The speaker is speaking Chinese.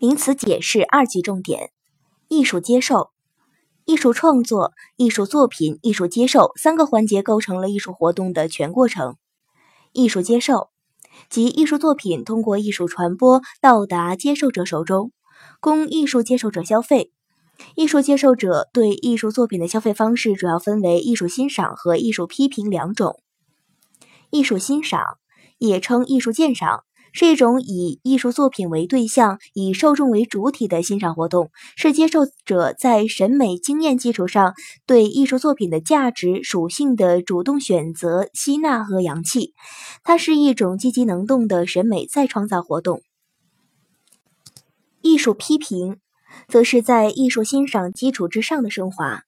名词解释二级重点：艺术接受、艺术创作、艺术作品、艺术接受三个环节构成了艺术活动的全过程。艺术接受即艺术作品通过艺术传播到达接受者手中，供艺术接受者消费。艺术接受者对艺术作品的消费方式主要分为艺术欣赏和艺术批评两种。艺术欣赏也称艺术鉴赏。是一种以艺术作品为对象、以受众为主体的欣赏活动，是接受者在审美经验基础上对艺术作品的价值属性的主动选择、吸纳和扬弃。它是一种积极能动的审美再创造活动。艺术批评，则是在艺术欣赏基础之上的升华。